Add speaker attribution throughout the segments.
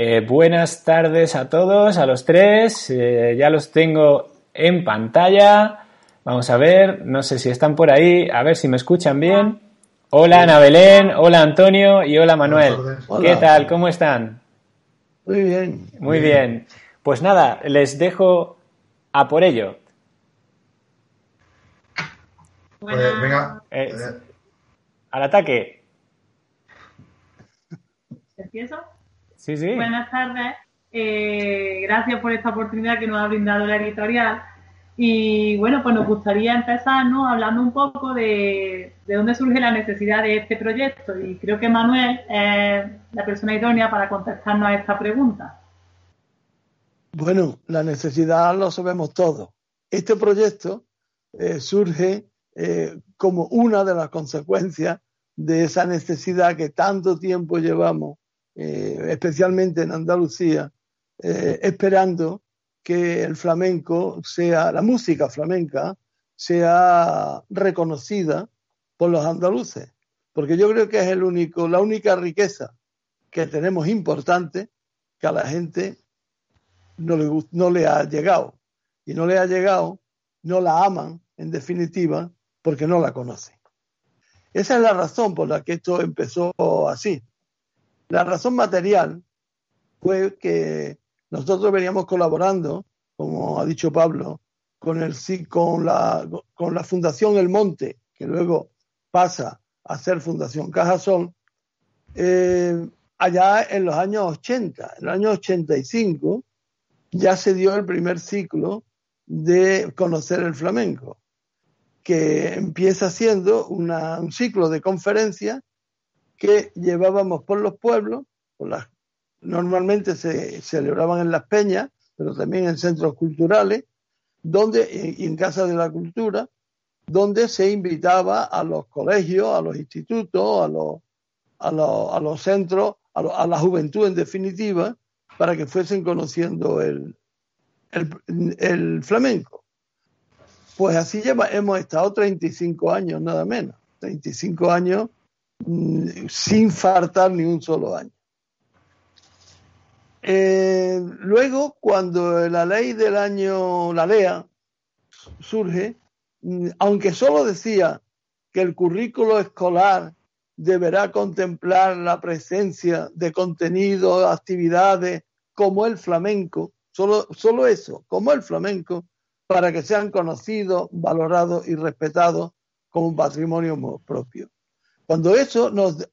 Speaker 1: Eh, buenas tardes a todos, a los tres. Eh, ya los tengo en pantalla. Vamos a ver, no sé si están por ahí, a ver si me escuchan bien. Hola Ana Belén, hola Antonio y hola Manuel. ¿Qué tal? ¿Cómo están?
Speaker 2: Muy bien.
Speaker 1: Muy bien. Pues nada, les dejo a por ello.
Speaker 2: Pues venga.
Speaker 1: Eh, Al ataque.
Speaker 3: ¿Empiezo?
Speaker 1: Sí, sí.
Speaker 3: Buenas tardes. Eh, gracias por esta oportunidad que nos ha brindado la editorial. Y bueno, pues nos gustaría empezar ¿no? hablando un poco de, de dónde surge la necesidad de este proyecto. Y creo que Manuel es la persona idónea para contestarnos a esta pregunta.
Speaker 2: Bueno, la necesidad lo sabemos todos. Este proyecto eh, surge eh, como una de las consecuencias de esa necesidad que tanto tiempo llevamos, eh, especialmente en Andalucía, eh, esperando que el flamenco sea, la música flamenca, sea reconocida por los andaluces. Porque yo creo que es el único, la única riqueza que tenemos importante que a la gente no le, no le ha llegado. Y no le ha llegado, no la aman, en definitiva, porque no la conocen. Esa es la razón por la que esto empezó así. La razón material fue que nosotros veníamos colaborando, como ha dicho Pablo, con, el, con, la, con la Fundación El Monte, que luego pasa a ser Fundación Cajasol, eh, allá en los años 80. En el año 85 ya se dio el primer ciclo de conocer el flamenco, que empieza siendo un ciclo de conferencias que llevábamos por los pueblos, normalmente se celebraban en las peñas, pero también en centros culturales, donde, en Casa de la Cultura, donde se invitaba a los colegios, a los institutos, a los, centros, a, la juventud en definitiva, para que fuesen conociendo el, flamenco. Pues así lleva, hemos estado 35 años, nada menos. 35 años sin faltar ni un solo año. Eh, luego, cuando la ley del año, la LEA, surge, mm, aunque solo decía que el currículo escolar deberá contemplar la presencia de contenidos, actividades como el flamenco, solo, solo eso, como el flamenco, para que sean conocidos, valorados y respetados como un patrimonio mo- propio. Cuando eso nos,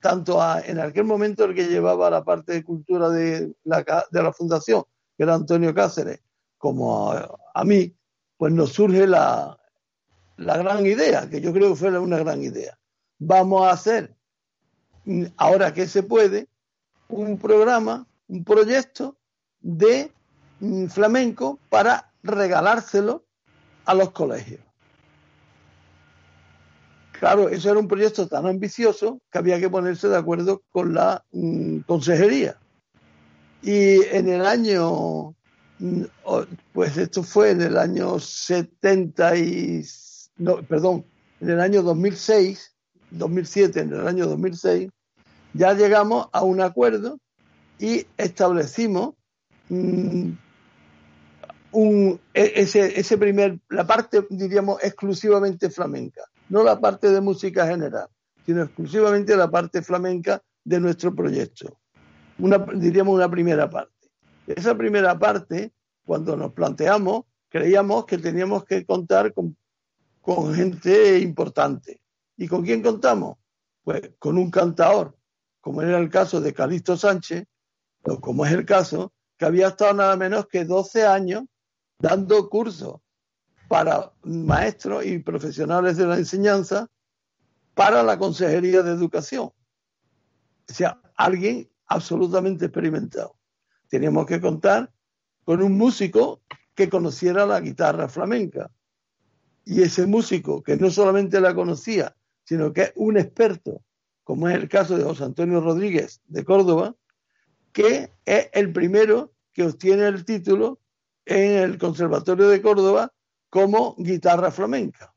Speaker 2: tanto en aquel momento el que llevaba la parte de cultura de la, fundación, que era Antonio Cáceres, como a, mí, pues nos surge la, la gran idea, que yo creo que fue una gran idea. Vamos a hacer, ahora que se puede, un programa, un proyecto de mm, flamenco para regalárselo a los colegios. Claro, eso era un proyecto tan ambicioso que había que ponerse de acuerdo con la mm, consejería. Y en el año, mm, pues esto fue en el año 70 y, no, perdón, en el año 2006, 2007, en el año 2006, ya llegamos a un acuerdo y establecimos mm, e- ese primer, la parte, diríamos, exclusivamente flamenca, no la parte de música general, sino exclusivamente la parte flamenca de nuestro proyecto. Una, diríamos una primera parte. Esa primera parte, cuando nos planteamos, creíamos que teníamos que contar con, gente importante. ¿Y con quién contamos? Pues con un cantador, como era el caso de Calixto Sánchez, o como es el caso, que había estado nada menos que 12 años dando cursos para maestros y profesionales de la enseñanza para la Consejería de Educación. O sea, alguien absolutamente experimentado. Teníamos que contar con un músico que conociera la guitarra flamenca. Y ese músico que no solamente la conocía, sino que es un experto, como es el caso de José Antonio Rodríguez de Córdoba, que es el primero que obtiene el título en el Conservatorio de Córdoba como guitarra flamenca.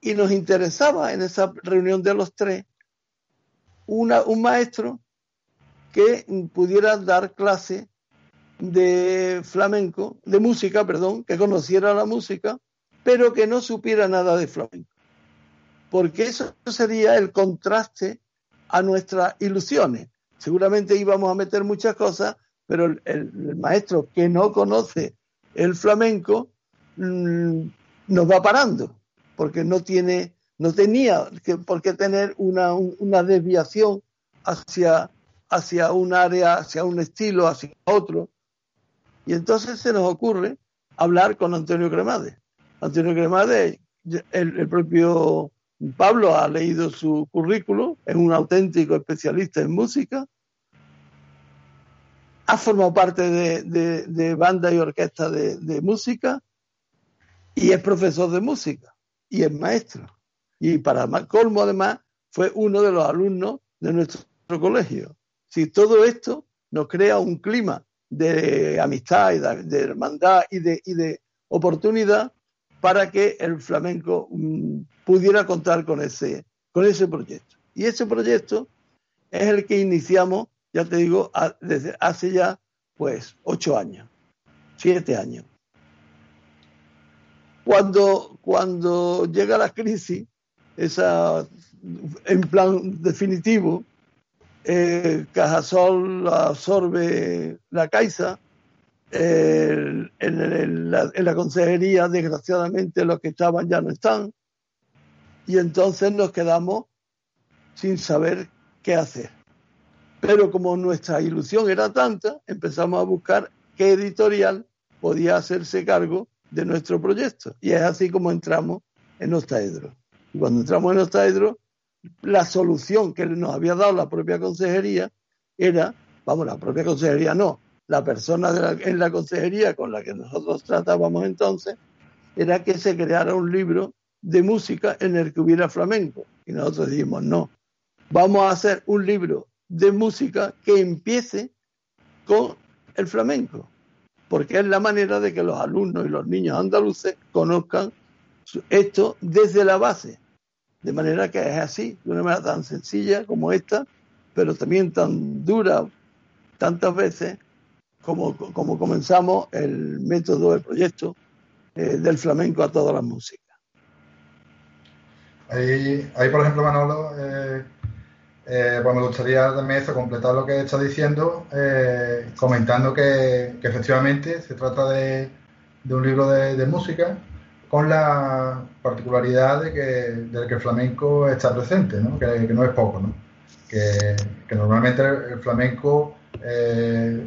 Speaker 2: Y nos interesaba en esa reunión de los tres una, un maestro que pudiera dar clase de flamenco, de música, perdón, que conociera la música, pero que no supiera nada de flamenco. Porque eso sería el contraste a nuestras ilusiones. Seguramente íbamos a meter muchas cosas, pero el, maestro que no conoce el flamenco mm, nos va parando, porque no tiene, no tenía por qué tener una, una desviación hacia, hacia un área, hacia un estilo, hacia otro. Y entonces se nos ocurre hablar con Antonio Cremade. Antonio Cremade, el, el propio Pablo ha leído su currículo, es un auténtico especialista en música, ha formado parte de, de, banda y orquesta de, música y es profesor de música y es maestro. Y para colmo, además, fue uno de los alumnos de nuestro colegio. Si todo esto nos crea un clima de amistad y de, hermandad y de, y de oportunidad para que el flamenco mm, pudiera contar con ese, con ese proyecto. Y ese proyecto es el que iniciamos ya te digo, desde hace ya pues ocho años, siete años. Cuando, cuando llega la crisis, esa en plan definitivo, eh, Cajasol absorbe la Caixa, en, la, en, la, consejería, desgraciadamente, los que estaban ya no están, y entonces nos quedamos sin saber qué hacer. Pero como nuestra ilusión era tanta, empezamos a buscar qué editorial podía hacerse cargo de nuestro proyecto. Y es así como entramos en Ostaedro. Y cuando entramos en Ostaedro, la solución que nos había dado la propia consejería era, vamos, la propia consejería no, la persona en la consejería con la que nosotros tratábamos entonces, era que se creara un libro de música en el que hubiera flamenco. Y nosotros dijimos, no, vamos a hacer un libro de música que empiece con el flamenco, porque es la manera de que los alumnos y los niños andaluces conozcan esto desde la base, de manera que es así, de una manera tan sencilla como esta, pero también tan dura tantas veces como, como comenzamos el método, del proyecto eh, del flamenco a todas las músicas.
Speaker 4: Ahí, ahí por ejemplo, Manolo, eh, eh, pues me gustaría también eso, completar lo que está diciendo, eh, comentando que, efectivamente se trata de, un libro de, música con la particularidad de que, que el flamenco está presente, ¿no? Que, no es poco, ¿no? que, normalmente el flamenco, eh,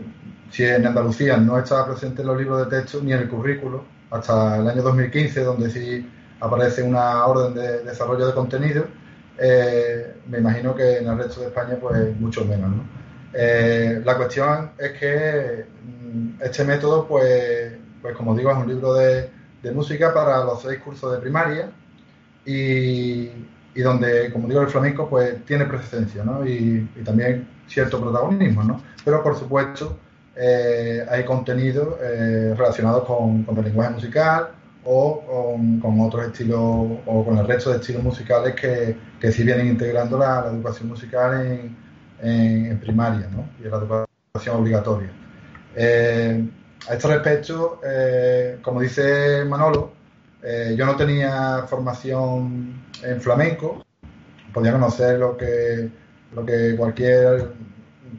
Speaker 4: si en Andalucía no estaba presente en los libros de texto ni en el currículo, hasta el año 2015, donde sí aparece una orden de desarrollo de contenido, eh, me imagino que en el resto de España pues mucho menos. Eh, la cuestión es que mm, este método, pues, pues como digo, es un libro de, música para los seis cursos de primaria y, donde, como digo, el flamenco pues tiene presencia y, también cierto protagonismo, ¿no? pero por supuesto eh, hay contenidos relacionados con, con el lenguaje musical, o con, otros estilos o con el resto de estilos musicales que, que sí vienen integrando la, educación musical en, en, primaria ¿no? y en la educación obligatoria. Eh, a este respecto, eh, como dice Manolo, eh, yo no tenía formación en flamenco, podía conocer lo que, lo que cualquier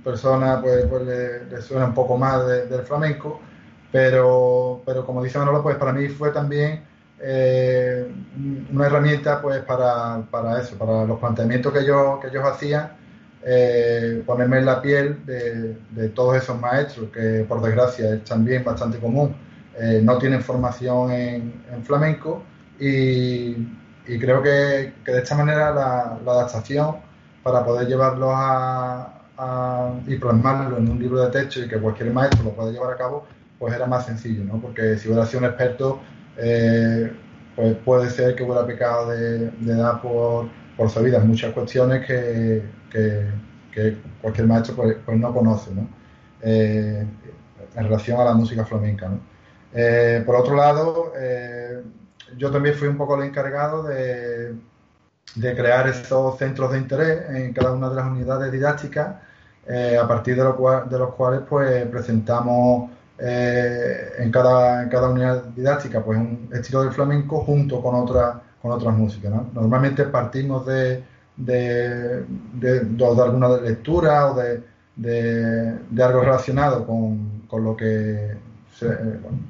Speaker 4: persona pues, pues le, suena un poco más del flamenco, pero, pero como dice Manolo, pues para mí fue también eh, una herramienta pues para, para, eso, para los planteamientos que, yo, que ellos hacían, eh, ponerme en la piel de, de, todos esos maestros, que por desgracia es también bastante común, eh, no tienen formación en, en flamenco y, y creo que, que, de esta manera la, adaptación para poder llevarlos a, y plasmarlo en un libro de texto y que cualquier maestro lo pueda llevar a cabo, pues era más sencillo, ¿no? Porque si hubiera sido un experto, eh, pues puede ser que hubiera pecado de, dar por, por sabidas muchas cuestiones que, cualquier maestro pues, pues no conoce, ¿no? Eh, en relación a la música flamenca, ¿no? Eh, por otro lado, yo también fui un poco el encargado de, de crear estos centros de interés en cada una de las unidades didácticas, a partir de, de los cuales pues presentamos eh, en, cada, en cada unidad didáctica pues un estilo del flamenco junto con, otra, con otras músicas. Normalmente partimos de, de, de, de, alguna lectura o de, de, algo relacionado con, con lo que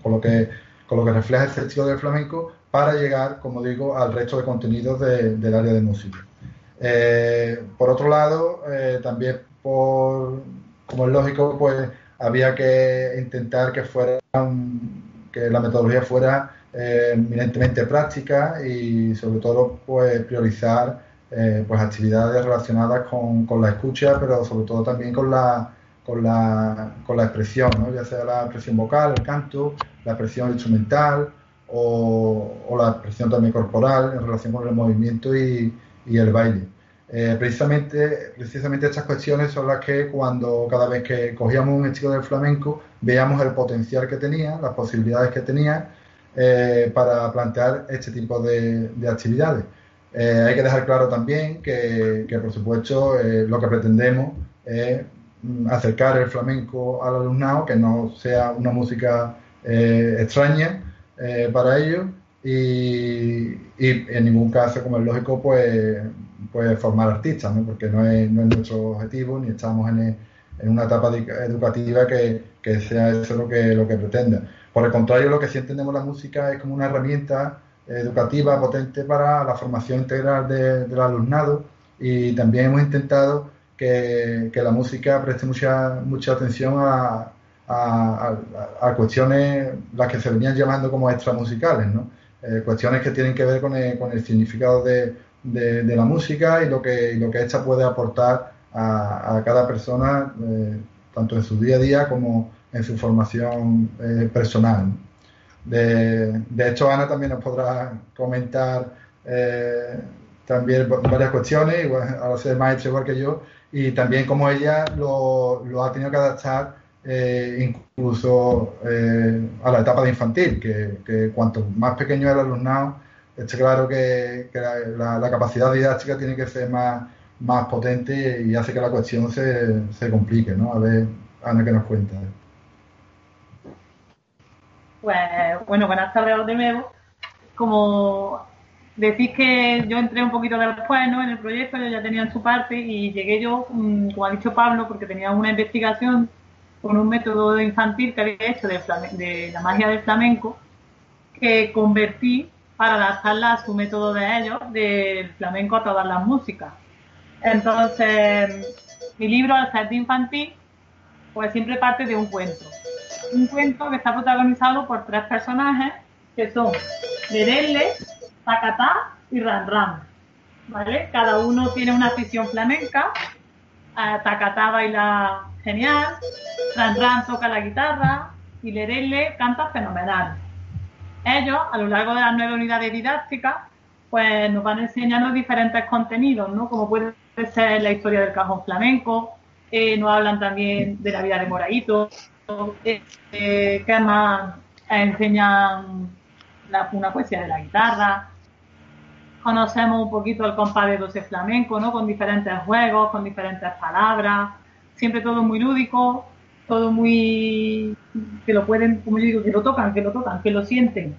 Speaker 4: con lo que con lo que refleja ese estilo del flamenco para llegar, como digo, al resto de contenidos del área de música. Eh, por otro lado, eh, también por, como es lógico, pues había que intentar que fuera que la metodología fuera eh, eminentemente práctica y sobre todo pues priorizar eh, pues actividades relacionadas con, la escucha pero sobre todo también con la con la, con la expresión ya sea la expresión vocal el canto la expresión instrumental o, la expresión también corporal en relación con el movimiento y el baile eh, precisamente, precisamente estas cuestiones son las que cuando cada vez que cogíamos un estilo del flamenco veíamos el potencial que tenía, las posibilidades que tenía eh, para plantear este tipo de, actividades. Eh, hay que dejar claro también que, por supuesto lo que pretendemos es mm, acercar el flamenco al alumnado, que no sea una música extraña para ellos y, y, en ningún caso, como es lógico, pues pues formar artistas, ¿no? porque no es, nuestro objetivo ni estamos en, una etapa educativa que, sea eso lo que, lo que pretenda. Por el contrario, lo que sí entendemos la música es como una herramienta educativa potente para la formación integral del alumnado y también hemos intentado que, la música preste mucha, mucha atención a, cuestiones las que se venían llamando como extramusicales, ¿no? Eh, cuestiones que tienen que ver con el significado de, de, la música y lo que, lo que esta puede aportar a, cada persona, eh, tanto en su día a día como en su formación eh, personal. De, de, hecho, Ana también nos podrá comentar eh, también varias cuestiones, igual, ahora ser maestra igual que yo, y también como ella lo, lo ha tenido que adaptar incluso a la etapa de infantil, que, cuanto más pequeño el alumnado, está claro que, la, capacidad didáctica tiene que ser más, más potente y hace que la cuestión se, se complique, ¿no? A ver, Ana, ¿qué nos cuenta?
Speaker 3: Pues, bueno, buenas tardes de nuevo. Como decís que yo entré un poquito después ¿no? en el proyecto, yo ya tenía en su parte y llegué yo, mm, como ha dicho Pablo, porque tenía una investigación con un método infantil que había hecho de la magia del flamenco, que convertí para adaptarla a su método de ellos, del flamenco a todas las músicas. Entonces, mi libro, ser de infantil, pues siempre parte de un cuento. Un cuento que está protagonizado por tres personajes que son Lerelle, Tacatá y Ran Ran. ¿Vale? Cada uno tiene una afición flamenca. Eh, Tacatá baila genial, Ran Ran toca la guitarra y Lerelle canta fenomenal ellos, a lo largo de las nueve unidades didácticas, pues nos van enseñando diferentes contenidos, ¿no? Como puede ser la historia del cajón flamenco, eh, nos hablan también de la vida de Moraito, eh, eh, que además enseñan una poesía de la guitarra, conocemos un poquito el compadre de 12 flamenco, ¿no? Con diferentes juegos, con diferentes palabras, siempre todo muy lúdico, todo muy que lo pueden, como yo digo, que lo tocan, que lo tocan, que lo sienten.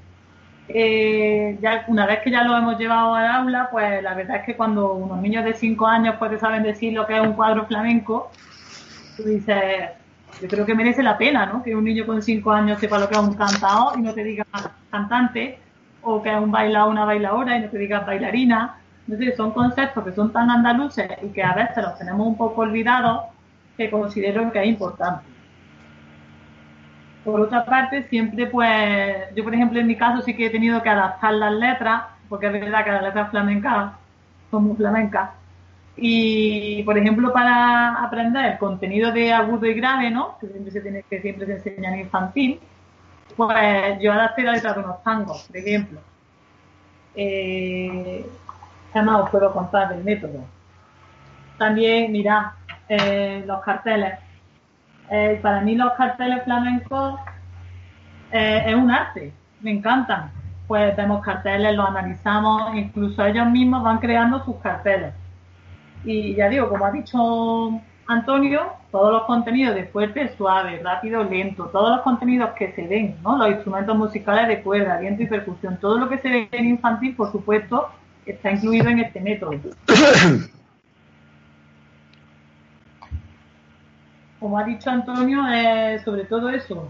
Speaker 3: Eh, ya una vez que ya lo hemos llevado al aula, pues la verdad es que cuando unos niños de 5 años pues saben decir lo que es un cuadro flamenco, tú dices, yo creo que merece la pena, ¿no? Que un niño con 5 años sepa lo que es un cantao y no te diga cantante, o que es un bailado, una bailadora y no te diga bailarina. Entonces son conceptos que son tan andaluces y que a veces los tenemos un poco olvidados que considero que es importante. Por otra parte, siempre pues, yo por ejemplo en mi caso sí que he tenido que adaptar las letras, porque es verdad que las letras flamencas son muy flamencas, Y, por ejemplo, para aprender el contenido de agudo y grave, ¿no? Que siempre se tiene, que siempre se enseña en infantil, pues yo adapté la letra de unos tangos, por ejemplo. Eh, ¿Qué más os puedo contar del método? También, mirad, eh, los carteles. Eh, para mí los carteles flamencos eh, es un arte, me encantan. Pues vemos carteles, los analizamos, incluso ellos mismos van creando sus carteles. Y ya digo, como ha dicho Antonio, todos los contenidos de fuerte, suave, rápido, lento, todos los contenidos que se ven, ¿no? los instrumentos musicales de cuerda, viento y percusión, todo lo que se ve en infantil, por supuesto, está incluido en este método. Como ha dicho Antonio, es sobre todo eso,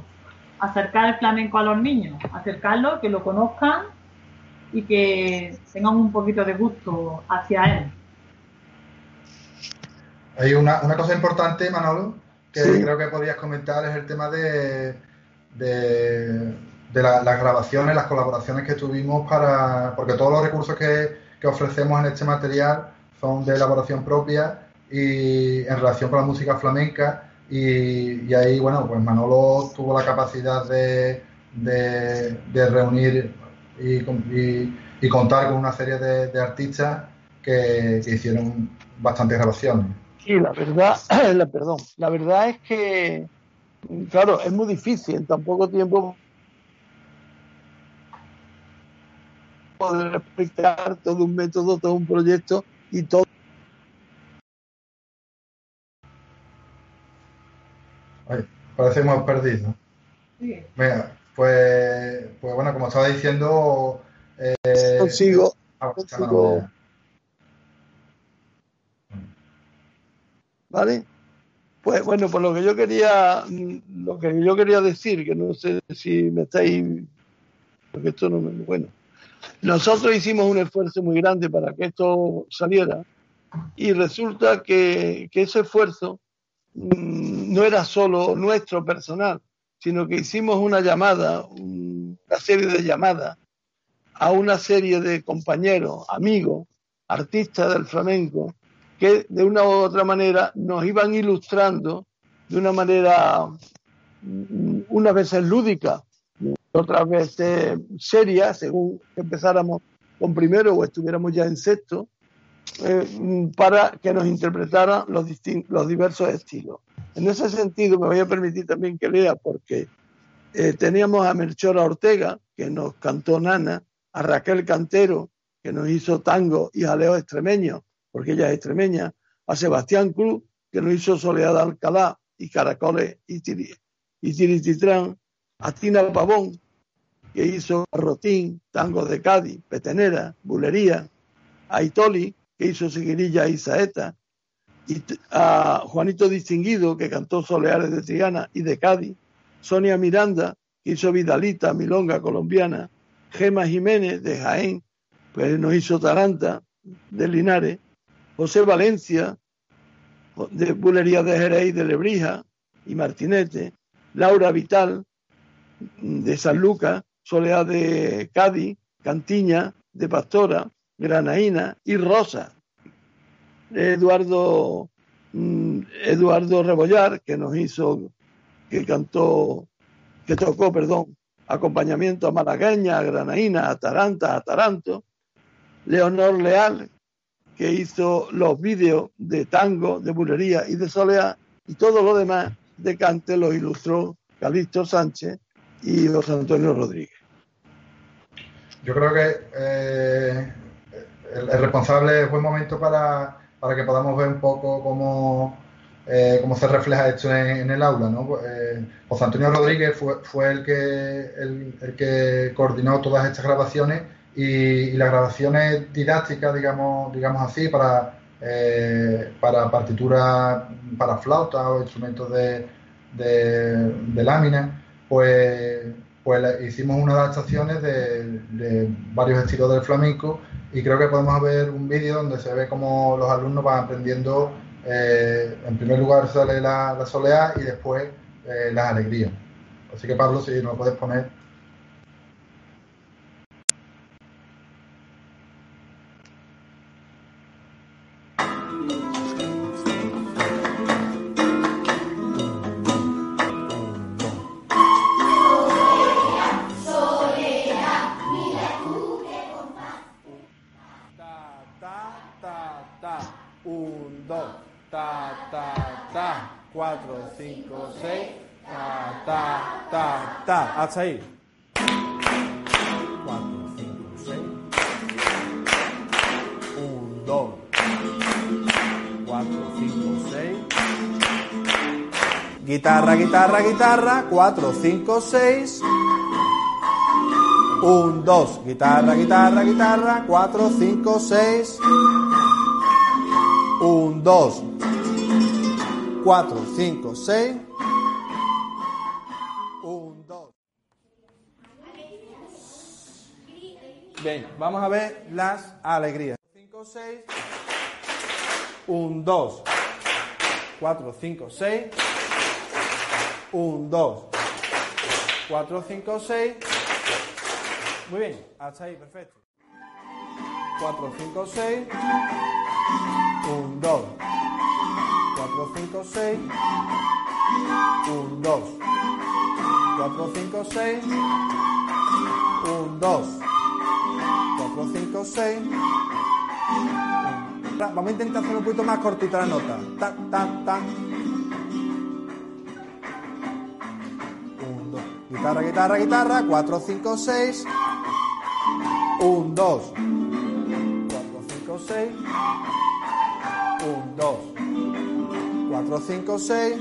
Speaker 3: acercar el flamenco a los niños, acercarlo, que lo conozcan y que tengan un poquito de gusto hacia él.
Speaker 4: Hay una, una cosa importante, Manolo, que creo que podrías comentar, es el tema de, de, las grabaciones, las colaboraciones que tuvimos para. Porque todos los recursos que, que ofrecemos en este material son de elaboración propia y en relación con la música flamenca. Y, ahí, bueno, pues Manolo tuvo la capacidad de, de, reunir y, y, contar con una serie de, artistas que, que hicieron bastantes grabaciones.
Speaker 2: Sí, la verdad, la, perdón, la verdad es que, claro, es muy difícil en tan poco tiempo poder explicar todo un método, todo un proyecto y todo.
Speaker 4: Ay, parece que hemos perdido. Sí. Venga, pues, pues bueno, como estaba diciendo.
Speaker 2: Eh, consigo. Ah, consigo ¿Vale? Pues bueno, pues lo que yo quería, lo que yo quería decir, que no sé si me estáis, porque esto no me, bueno, nosotros hicimos un esfuerzo muy grande para que esto saliera y resulta que, que ese esfuerzo mm, no era solo nuestro personal, sino que hicimos una llamada, una serie de llamadas a una serie de compañeros, amigos, artistas del flamenco, que de una u otra manera nos iban ilustrando de una manera mm, unas veces lúdica, otras veces seria, según empezáramos con primero o estuviéramos ya en sexto, eh, para que nos interpretaran los, los diversos estilos. En ese sentido, me voy a permitir también que lea, porque eh, teníamos a Melchora Ortega, que nos cantó Nana, a Raquel Cantero, que nos hizo tango y jaleo extremeño, porque ella es extremeña, a Sebastián Cruz, que nos hizo Soledad Alcalá y Caracoles y, Tirititrán, a Tina Pavón, que hizo Rotín, Tango de Cádiz, Petenera, Bulería, a Itoli, que hizo Seguirilla y Saeta, a Juanito Distinguido, que cantó Soleares de Triana y de Cádiz, Sonia Miranda, que hizo Vidalita, Milonga colombiana, Gema Jiménez de Jaén, pues nos hizo Taranta de Linares, José Valencia, de Bulería de Jerez de Lebrija y Martinete, Laura Vital, de San Lucas, Soledad de Cádiz, Cantiña, de Pastora, Granaína y Rosa. Eduardo, mm, Eduardo Rebollar, que nos hizo, que cantó, que tocó, perdón, acompañamiento a Malagueña, a Granaína, a Taranta, a Taranto. Leonor Leal, que hizo los vídeos de tango, de bulería y de soleá, y todo lo demás de cante lo ilustró Calixto Sánchez y José Antonio Rodríguez.
Speaker 4: Yo creo que eh, el, responsable es buen momento para, que podamos ver un poco cómo, eh, cómo se refleja esto en, el aula. ¿no? Eh, José Antonio Rodríguez fue, fue el, que, el que coordinó todas estas grabaciones y, las grabaciones didácticas, digamos, digamos así, para, eh, para partituras para flauta o instrumentos de, de, lámina, pues, pues hicimos unas adaptaciones de, varios estilos del flamenco y creo que podemos ver un vídeo donde se ve cómo los alumnos van aprendiendo, eh, en primer lugar sale la, la soleá y después eh, las alegrías. Así que Pablo, si nos puedes poner
Speaker 5: ta, ta, ta, ta, hasta ahí. 4, 5, 6, 1, 2, 4, 5, 6. Guitarra, guitarra, guitarra, 4, 5, 6. 1, 2, guitarra, guitarra, guitarra, 4, 5, 6. 1, 2, 4, 5, 6. Bien, vamos a ver las alegrías. 5, 6. 1, 2, 4, 5, 6. 1, 2, 4, 5, 6. Muy bien, hasta ahí, perfecto. 4, 5, 6. 1, 2, 4, 5, 6. 1, 2, 4, 5, 6. 1, 2, 4, 5, 6. Vamos a intentar hacer un poquito más cortita la nota. Ta, ta, ta. 1, 2. Guitarra, guitarra, guitarra. 4, 5, 6. 1, 2, 4, 5, 6. 1, 2, 4, 5, 6.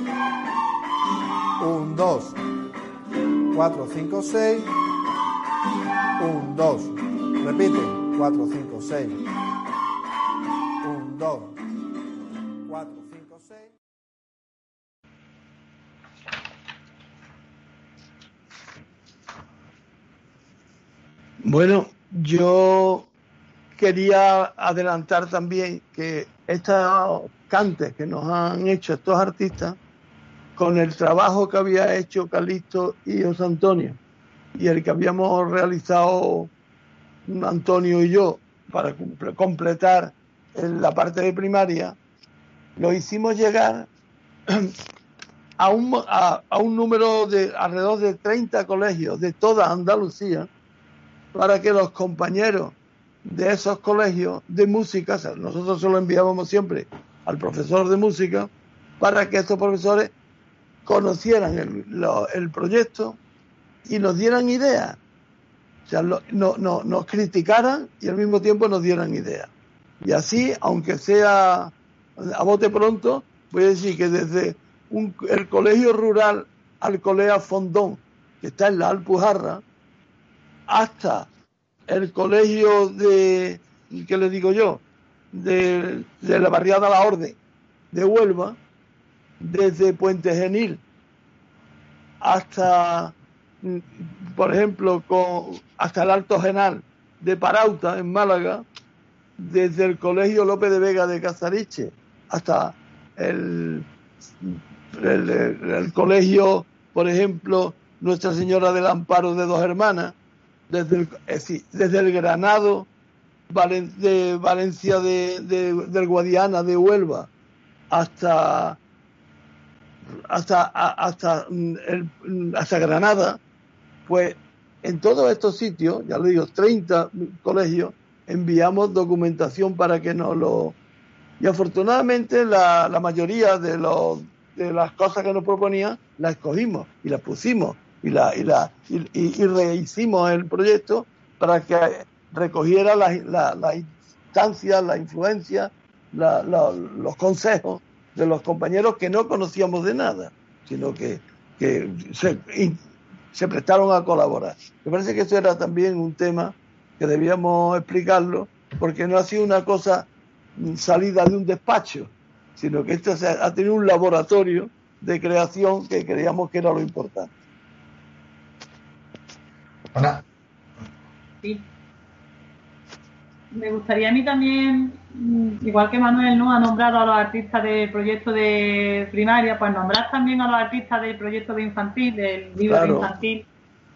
Speaker 5: 1, 2, 4, 5, 6. 1, 2. Repite. 4, 5, 6. 1, 2, 4, 5, 6.
Speaker 2: Bueno, yo quería adelantar también que estos cantes que nos han hecho estos artistas, con el trabajo que había hecho Calixto y José Antonio, y el que habíamos realizado Antonio y yo para comple- completar la parte de primaria, lo hicimos llegar a un, a, un número de alrededor de 30 colegios de toda Andalucía para que los compañeros de esos colegios de música, o sea, nosotros se lo enviábamos siempre al profesor de música, para que estos profesores conocieran el, el proyecto y nos dieran ideas. O sea, no, no- nos criticaran y al mismo tiempo nos dieran ideas. Y así, aunque sea a bote pronto, voy a decir que desde el colegio rural Alcolea Fondón, que está en la Alpujarra, hasta el colegio de, ¿qué le digo yo? De, de la barriada La Orden de Huelva, desde Puente Genil hasta, mm, por ejemplo, con, hasta el Alto Genal de Parauta, en Málaga, desde el Colegio López de Vega de Casariche hasta el, colegio, por ejemplo, Nuestra Señora del Amparo de Dos Hermanas, desde el, decir, desde el Granado de Valencia de, de- del Guadiana de Huelva hasta hasta hasta mm, mm, hasta Granada pues en todos estos sitios ya lo digo 30 colegios enviamos documentación para que nos lo y afortunadamente la, mayoría de los de las cosas que nos proponían las escogimos y las pusimos y la y la y, y- y rehicimos el proyecto para que recogiera las la, la instancias, la influencia, los consejos de los compañeros que no conocíamos de nada, sino que, que se, se prestaron a colaborar. Me parece que eso era también un tema que debíamos explicarlo, porque no ha sido una cosa mm, salida de un despacho, sino que esto se ha, ha tenido un laboratorio de creación que creíamos que era lo importante.
Speaker 4: Ana,
Speaker 3: Sí. Me gustaría a mí también, mm, igual que Manuel no ha nombrado a los artistas del proyecto de primaria, pues nombrar también a los artistas del proyecto de infantil, del libro
Speaker 2: Claro.
Speaker 3: de infantil,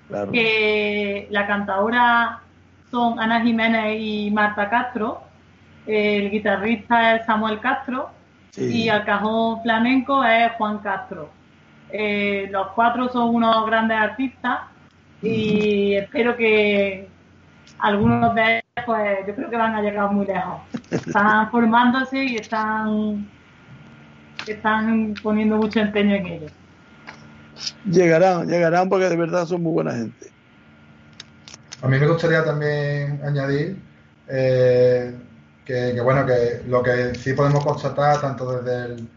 Speaker 2: Claro.
Speaker 3: que la cantadora son Ana Jiménez y Marta Castro, el guitarrista es Samuel Castro
Speaker 2: Sí.
Speaker 3: y al cajón flamenco es Juan Castro. Eh, los cuatro son unos grandes artistas y espero que algunos de ellos, pues yo creo que van a llegar muy lejos. Están formándose y están están poniendo mucho empeño en ello.
Speaker 2: Llegarán, llegarán porque de verdad son muy buena gente.
Speaker 4: A mí me gustaría también añadir eh, que, que, bueno, que lo que sí podemos constatar, tanto desde el,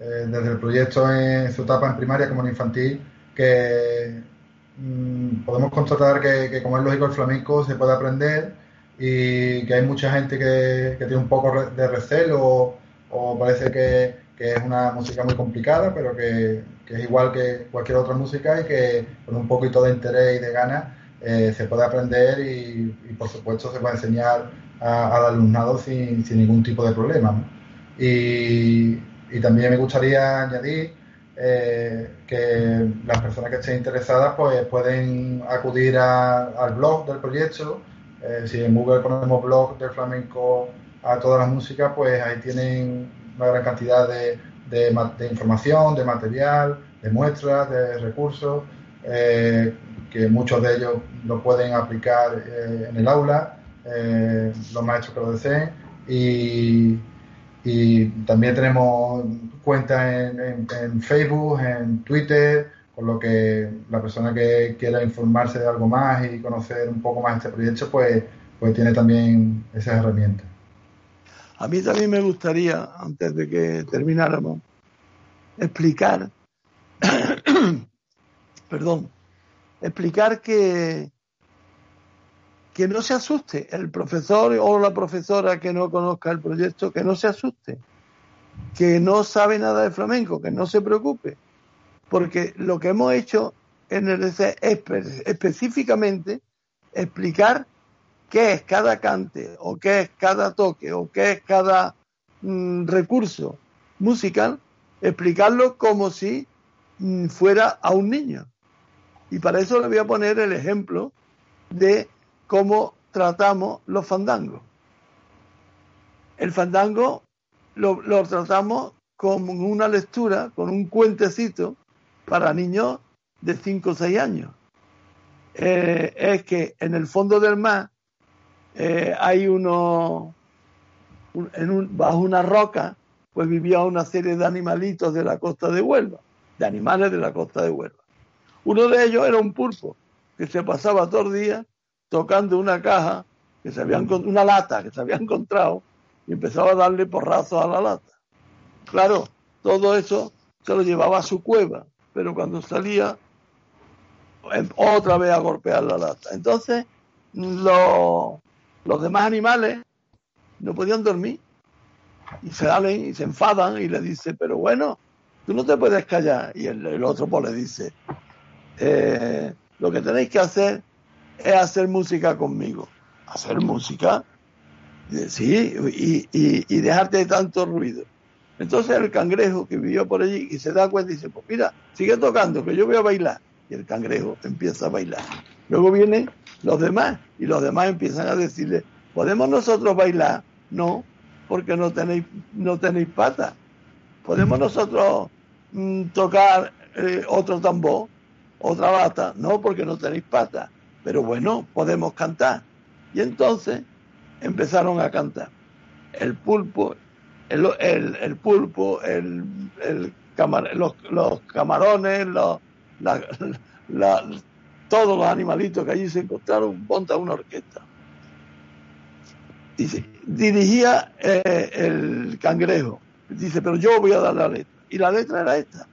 Speaker 4: eh, desde el proyecto en su etapa en primaria como en infantil, que mm, podemos constatar que, que, como es lógico, el flamenco se puede aprender y que hay mucha gente que, que tiene un poco de recelo o, parece que, que, es una música muy complicada, pero que, que, es igual que cualquier otra música y que con un poquito de interés y de ganas eh, se puede aprender y, por supuesto se puede enseñar al alumnado sin, sin, ningún tipo de problema. Y, y, también me gustaría añadir eh, que las personas que estén interesadas pues pueden acudir al blog del proyecto. Eh, si en Google ponemos blog del flamenco a toda la música, pues ahí tienen una gran cantidad de, de, de información, de material, de muestras, de recursos, eh, que muchos de ellos lo pueden aplicar eh, en el aula, los maestros que lo deseen. Y, y también tenemos cuentas en, en, en, Facebook, en Twitter, con lo que la persona que quiera informarse de algo más y conocer un poco más este proyecto, pues, pues tiene también esas herramientas.
Speaker 2: A mí también me gustaría, antes de que termináramos, explicar, perdón, explicar que, que no se asuste el profesor o la profesora que no conozca el proyecto, que no se asuste, que no sabe nada de flamenco, que no se preocupe, porque lo que hemos hecho en el es específicamente explicar qué es cada cante o qué es cada toque o qué es cada mm, recurso musical, explicarlo como si mm, fuera a un niño. Y para eso le voy a poner el ejemplo de cómo tratamos los fandangos. El fandango lo tratamos con una lectura, con un cuentecito para niños de 5 o 6 años. Eh, es que en el fondo del mar eh, hay uno, un, en un, bajo una roca, pues vivía una serie de animalitos de la costa de Huelva, de animales de la costa de Huelva. Uno de ellos era un pulpo, que se pasaba todo el día tocando una caja, que se había, una lata que se había encontrado, y empezaba a darle porrazos a la lata. Claro, todo eso se lo llevaba a su cueva, pero cuando salía, otra vez a golpear la lata. Entonces, lo, los demás animales no podían dormir y salen y se enfadan y le dice, pero bueno, tú no te puedes callar. Y el, otro pues le dice, eh, lo que tenéis que hacer es hacer música conmigo. ¿Hacer música? Sí, y, y, y, dejarte de tanto ruido. Entonces el cangrejo que vivió por allí y se da cuenta y dice, pues mira, sigue tocando, que yo voy a bailar. Y el cangrejo empieza a bailar. Luego vienen los demás y los demás empiezan a decirle, ¿podemos nosotros bailar? No, porque no tenéis, no tenéis patas. ¿Podemos nosotros mm, tocar eh, otro tambor, otra bata? No, porque no tenéis patas. Pero bueno, podemos cantar. Y entonces empezaron a cantar. El pulpo, el, pulpo, el, los, camarones, todos los animalitos que allí se encontraron montan una orquesta. Dice, dirigía eh, el cangrejo. Dice, pero yo voy a dar la letra. Y la letra era esta.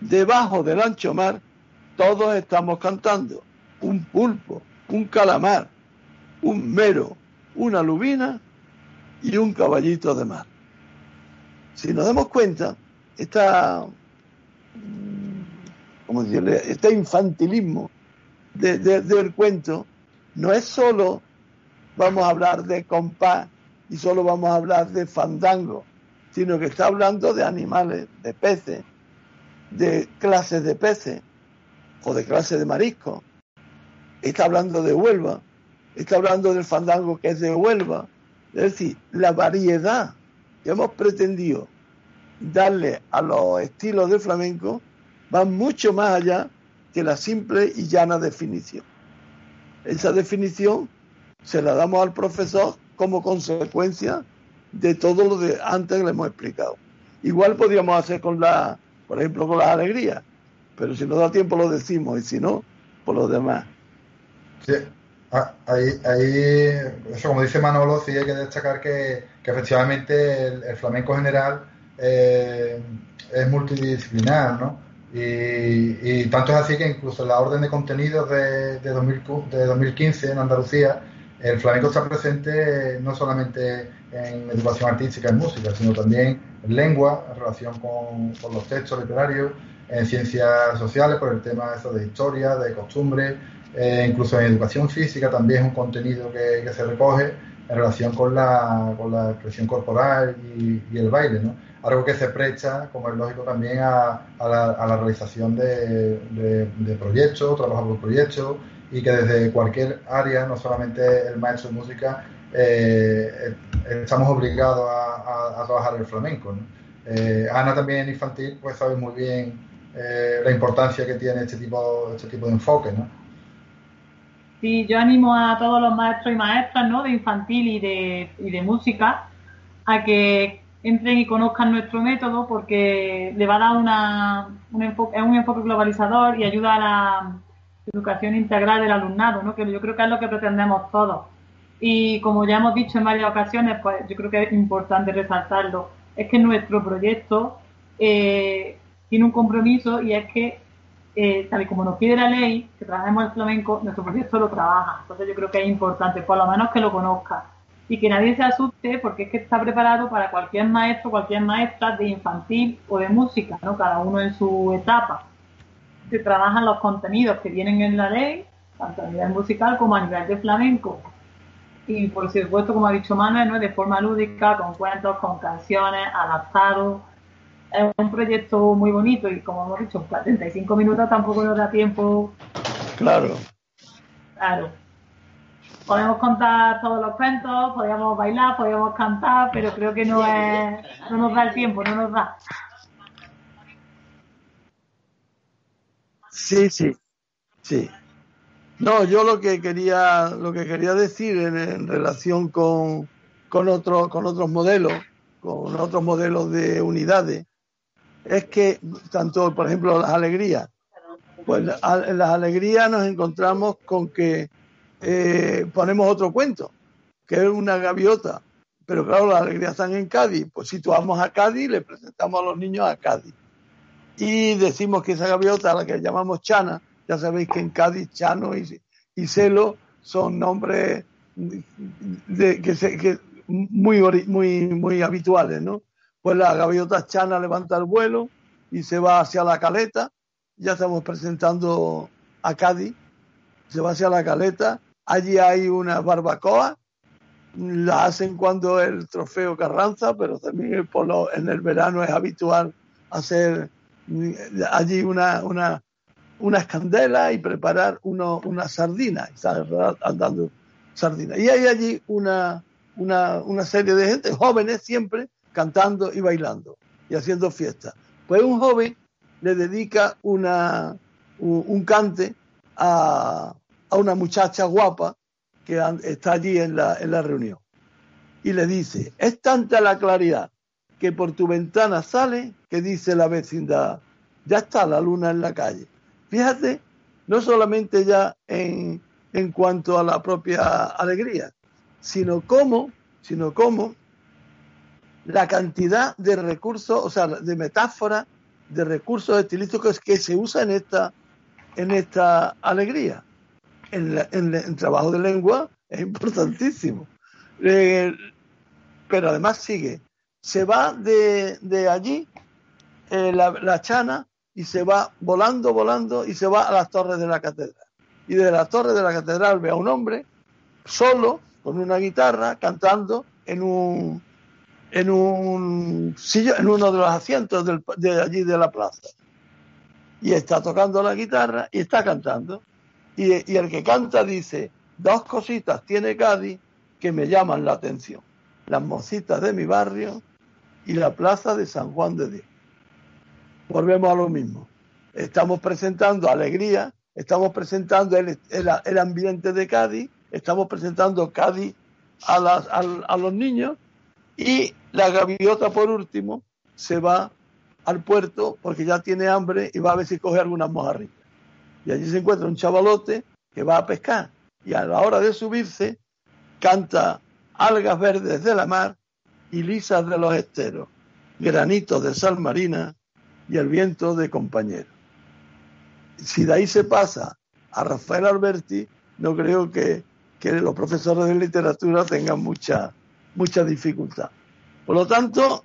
Speaker 2: Debajo del ancho mar, todos estamos cantando. Un pulpo, un calamar, un mero, una lubina y un caballito de mar. Si nos damos cuenta, esta, ¿cómo decirle? este infantilismo de, de, del cuento no es solo vamos a hablar de compás y solo vamos a hablar de fandango, sino que está hablando de animales, de peces, de clases de peces o de clases de mariscos. Está hablando de Huelva, está hablando del fandango que es de Huelva. Es decir, la variedad que hemos pretendido darle a los estilos de flamenco va mucho más allá que la simple y llana definición. Esa definición se la damos al profesor como consecuencia de todo lo de antes que le hemos explicado. Igual podríamos hacer con la, por ejemplo, con las alegrías, pero si nos da tiempo lo decimos y si no, por los demás.
Speaker 4: Sí, ahí, ahí, eso como dice Manolo, sí hay que destacar que, que efectivamente el, flamenco general eh, es multidisciplinar, ¿no? Y, tanto es así que incluso en la orden de contenidos de, de, 2000 de 2015 en Andalucía, el flamenco está presente no solamente en educación artística, en música, sino también en lengua, en relación con, con los textos literarios, en ciencias sociales, por el tema eso de historia, de costumbre, eh, incluso en educación física también es un contenido que, se recoge en relación con la, con la expresión corporal y, el baile, ¿no? Algo que se presta, como es lógico, también a, a, la, a la, realización de, proyectos, trabajo por proyectos, y que desde cualquier área, no solamente el maestro de música, eh, estamos obligados a, trabajar el flamenco. Eh, Ana también infantil pues sabe muy bien eh, la importancia que tiene este tipo, este tipo de enfoque. ¿no?
Speaker 3: Yo animo a todos los maestros y maestras de infantil y de, música a que entren y conozcan nuestro método porque le va a dar un enfoque, globalizador y ayuda a la educación integral del alumnado, que yo creo que es lo que pretendemos todos. Y como ya hemos dicho en varias ocasiones, pues yo creo que es importante resaltarlo, es que nuestro proyecto eh, tiene un compromiso y es que, eh, tal y como nos pide la ley, que trabajemos el flamenco, nuestro proyecto lo trabaja. Entonces yo creo que es importante, por lo menos que lo conozca y que nadie se asuste porque es que está preparado para cualquier maestro, cualquier maestra de infantil o de música, ¿no? Cada uno en su etapa se trabajan los contenidos que vienen en la ley, tanto a nivel musical como a nivel de flamenco. Y por supuesto, como ha dicho Manuel, ¿no? de forma lúdica, con cuentos, con canciones, adaptados. Es un proyecto muy bonito y como hemos dicho, 45 minutos tampoco nos da tiempo.
Speaker 2: Claro.
Speaker 3: Claro. Podemos contar todos los cuentos, podríamos bailar, podríamos cantar, pero creo que no es, no nos da el tiempo, no nos da.
Speaker 2: Sí, sí, sí. No, yo lo que quería, lo que quería decir en, en relación con, con, otro, con otros modelos, con otros modelos de unidades, es que tanto, por ejemplo, las alegrías, pues en las alegrías nos encontramos con que eh, ponemos otro cuento, que es una gaviota, pero claro, las alegrías están en Cádiz, pues situamos a Cádiz y le presentamos a los niños a Cádiz. Y decimos que esa gaviota, a la que llamamos Chana, ya sabéis que en Cádiz Chano y, Celo son nombres de, que, se, que muy, muy, muy habituales, ¿no? Pues la gaviota Chana levanta el vuelo y se va hacia la caleta, ya estamos presentando a Cádiz, se va hacia la caleta, allí hay una barbacoa, la hacen cuando el trofeo Carranza, pero también por lo, en el verano es habitual hacer allí una, una, unas candelas y preparar uno, una sardina, andando sardina. Y hay allí una, una, una serie de gente, jóvenes siempre, cantando y bailando y haciendo fiesta. Pues un joven le dedica un, un cante a, a, una muchacha guapa que está allí en la, en la reunión. Y le dice, es tanta la claridad que por tu ventana sale que dice la vecindad, ya está la luna en la calle. Fíjate, no solamente ya en, en cuanto a la propia alegría, sino cómo, sino cómo la cantidad de recursos, o sea, de metáforas, de recursos estilísticos que se usa en esta, en esta alegría. En, el trabajo de lengua es importantísimo. Eh, pero además sigue, se va de, de allí eh, la, chana y se va volando, volando y se va a las torres de la catedral. Y desde las torres de la catedral ve a un hombre solo, con una guitarra, cantando en un, en un en uno de los asientos de allí de la plaza. Y está tocando la guitarra y está cantando. Y, el que canta dice, dos cositas tiene Cádiz que me llaman la atención. Las mocitas de mi barrio y la plaza de San Juan de Dios volvemos a lo mismo. Estamos presentando alegría, estamos presentando el, el, el ambiente de Cádiz, estamos presentando Cádiz a, las, a, a, los niños y la gaviota por último se va al puerto porque ya tiene hambre y va a ver si coge algunas mojarritas. Y allí se encuentra un chavalote que va a pescar y a la hora de subirse canta algas verdes de la mar y lisas de los esteros, granitos de sal marina y el viento de compañero. Si de ahí se pasa a Rafael Alberti, no creo que, que los profesores de literatura tengan mucha, mucha dificultad. Por lo tanto,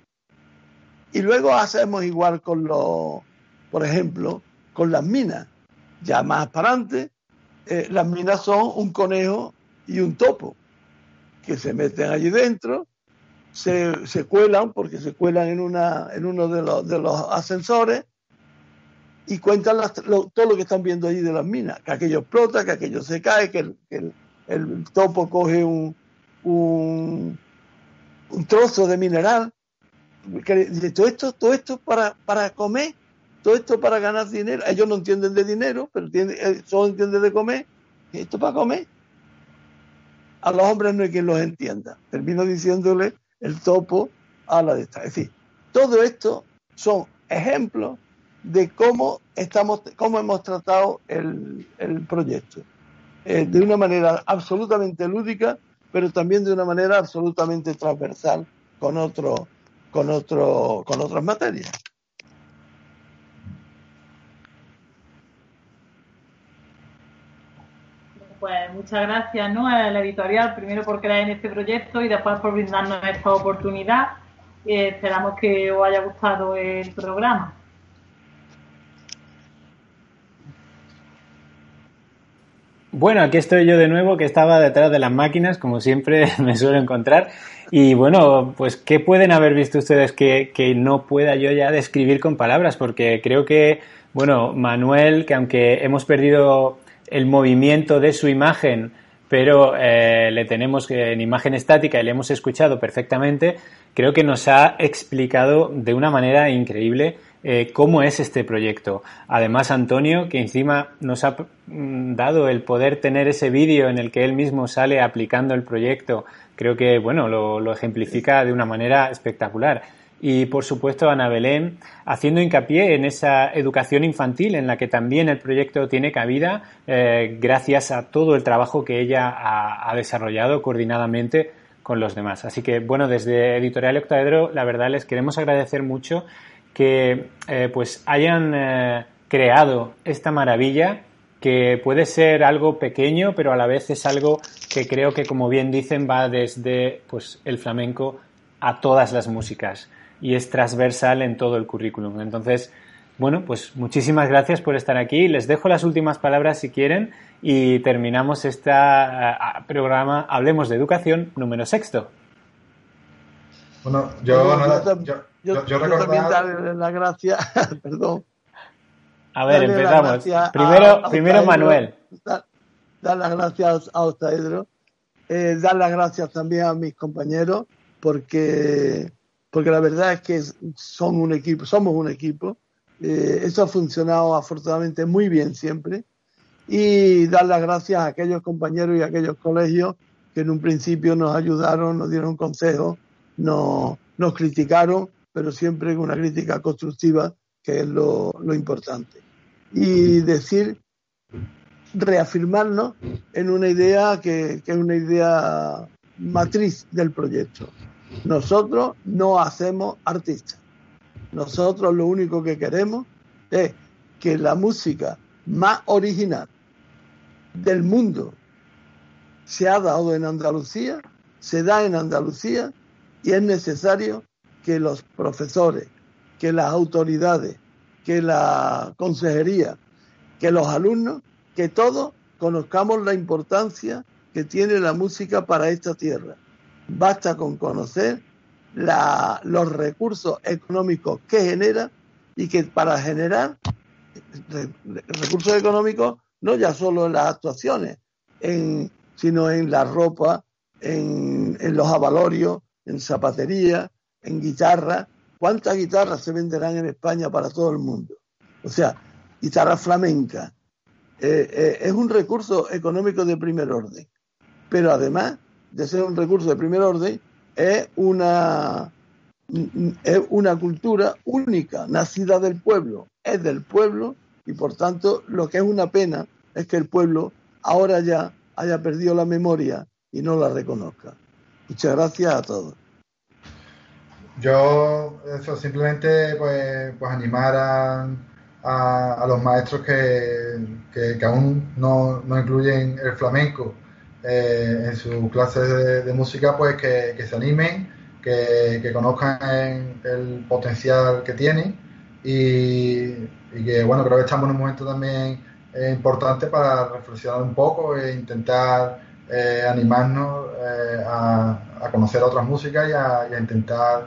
Speaker 2: y luego hacemos igual con los, por ejemplo, con las minas. Ya más para adelante, eh, las minas son un conejo y un topo que se meten allí dentro, se, se cuelan, porque se cuelan en, una, en uno de los, de los ascensores, y cuentan todo lo que están viendo allí de las minas, que aquello explota, que aquello se cae, que el, el, el topo coge un, un, trozo de mineral. Todo esto, todo esto para, para comer, todo esto para ganar dinero. Ellos no entienden de dinero, pero entienden, eh, solo entienden de comer. Esto para comer. A los hombres no hay quien los entienda. Termino diciéndole el topo a la de esta. Es decir, todo esto son ejemplos de cómo, estamos, cómo hemos tratado el, el proyecto. Eh, de una manera absolutamente lúdica, pero también de una manera absolutamente transversal con, otro, con, otro, con otras materias.
Speaker 3: Pues muchas gracias ¿no? a la editorial, primero por creer en este proyecto y después por brindarnos esta oportunidad. Eh, esperamos que os haya gustado el programa.
Speaker 1: Bueno, aquí estoy yo de nuevo, que estaba detrás de las máquinas, como siempre me suelo encontrar. Y bueno, pues, ¿qué pueden haber visto ustedes que, no pueda yo ya describir con palabras? Porque creo que, bueno, Manuel, que aunque hemos perdido el movimiento de su imagen, pero eh, le tenemos en imagen estática y le hemos escuchado perfectamente, creo que nos ha explicado de una manera increíble eh, cómo es este proyecto. Además, Antonio, que encima nos ha mm, dado el poder tener ese vídeo en el que él mismo sale aplicando el proyecto, creo que, bueno, lo, lo ejemplifica de una manera espectacular. Y, por supuesto, Ana Belén, haciendo hincapié en esa educación infantil en la que también el proyecto tiene cabida, eh, gracias a todo el trabajo que ella ha, ha desarrollado coordinadamente con los demás. Así que, bueno, desde Editorial Octaedro, la verdad les queremos agradecer mucho que eh, pues hayan eh, creado esta maravilla que puede ser algo pequeño, pero a la vez es algo que creo que, como bien dicen, va desde pues, el flamenco a todas las músicas y es transversal en todo el currículum. Entonces, bueno, pues muchísimas gracias por estar aquí. Les dejo las últimas palabras si quieren y terminamos este programa Hablemos de Educación número sexto.
Speaker 4: Bueno, yo,
Speaker 2: yo,
Speaker 4: Yo,
Speaker 2: también darle las gracias, perdón.
Speaker 1: A ver,
Speaker 2: darle
Speaker 1: empezamos.
Speaker 2: a-
Speaker 1: Primero,
Speaker 2: a
Speaker 1: primero
Speaker 2: Octaedro,
Speaker 1: Manuel.
Speaker 2: da- Dar las gracias a Octaedro, eh, dar las gracias también a mis compañeros, porque, porque la verdad es que son un equipo, somos un equipo. Eh, eso ha funcionado afortunadamente muy bien siempre. Y dar las gracias a aquellos compañeros y a aquellos colegios que en un principio nos ayudaron, nos dieron consejos, nos, nos criticaron, pero siempre con una crítica constructiva, que es lo, importante. Y decir, reafirmarnos en una idea que es una idea matriz del proyecto. Nosotros no hacemos artistas. Nosotros lo único que queremos es que la música más original del mundo se ha dado en Andalucía, se da en Andalucía y es necesario que los profesores, que las autoridades, que la consejería, que los alumnos, que todos conozcamos la importancia que tiene la música para esta tierra. Basta con conocer los recursos económicos que genera y que para generar re, recursos económicos no ya solo en las actuaciones, sino en la ropa, en, en los avalorios, en zapatería, en guitarra. ¿Cuántas guitarras se venderán en España para todo el mundo? O sea, guitarra flamenca. Eh, eh, es un recurso económico de primer orden, pero además de ser un recurso de primer orden, es una, es una cultura única, nacida del pueblo, es del pueblo y por tanto lo que es una pena es que el pueblo ahora ya haya perdido la memoria y no la reconozca. Muchas gracias a todos.
Speaker 4: Yo, eso, simplemente pues, pues animar a, los maestros que, que, aún no, no, incluyen el flamenco eh, en sus clases de, música, pues que, que se animen, que, conozcan el potencial que tienen y, que, bueno, creo que estamos en un momento también eh, importante para reflexionar un poco e intentar eh, animarnos a, a, conocer otras músicas y a, intentar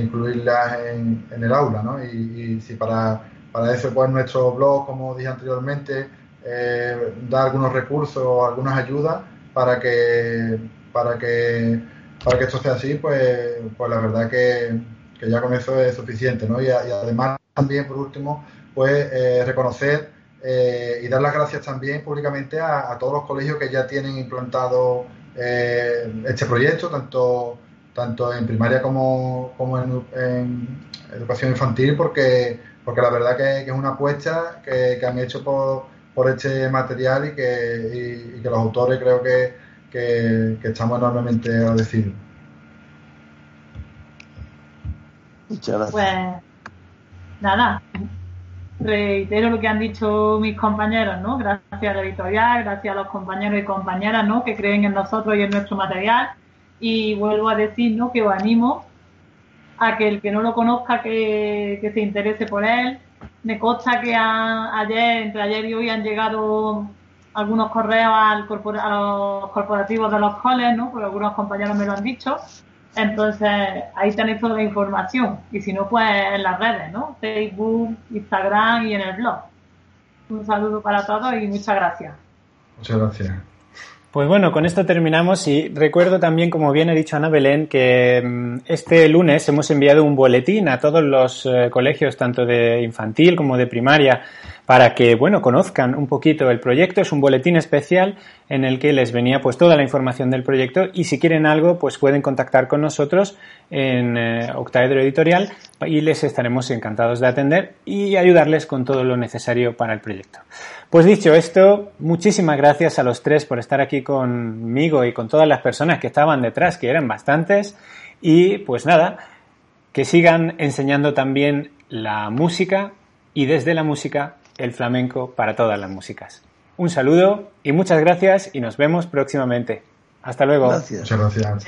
Speaker 4: incluirlas en, en, el aula, ¿no? Y, y si para para eso, pues, nuestro blog, como dije anteriormente, eh, da algunos recursos o algunas ayudas para que, para que, para que esto sea así, pues, pues la verdad que, ya con eso es suficiente, ¿no? Y, además también, por último, pues eh, reconocer eh, y dar las gracias también públicamente a, todos los colegios que ya tienen implantado este proyecto, tanto tanto en primaria como, como en, en educación infantil, porque porque la verdad que, es una apuesta que, han hecho por, por este material y que, y, que los autores creo que, que, estamos enormemente agradecidos.
Speaker 3: Muchas gracias. Pues nada, reitero lo que han dicho mis compañeros, ¿no? Gracias a la editorial, gracias a los compañeros y compañeras, ¿no? Que creen en nosotros y en nuestro material. Y vuelvo a decir, ¿no? Que os animo a que el que no lo conozca que, se interese por él. Me consta que ayer, entre ayer y hoy han llegado algunos correos al a los corporativos de los coles, ¿no? Porque algunos compañeros me lo han dicho. Entonces, ahí tenéis toda la información. Y si no, pues en las redes, ¿no? Facebook, Instagram y en el blog. Un saludo para todos y muchas gracias.
Speaker 4: Muchas gracias.
Speaker 1: Pues bueno, con esto terminamos y recuerdo también, como bien ha dicho Ana Belén, que mm, este lunes hemos enviado un boletín a todos los eh, colegios, tanto de infantil como de primaria, para que, bueno, conozcan un poquito el proyecto. Es un boletín especial en el que les venía pues toda la información del proyecto y si quieren algo, pues pueden contactar con nosotros en eh, Octaedro Editorial y les estaremos encantados de atender y ayudarles con todo lo necesario para el proyecto. Pues dicho esto, muchísimas gracias a los tres por estar aquí conmigo y con todas las personas que estaban detrás, que eran bastantes. Y pues nada, que sigan enseñando también la música y desde la música el flamenco para todas las músicas. Un saludo y muchas gracias y nos vemos próximamente. Hasta luego.
Speaker 4: Muchas gracias.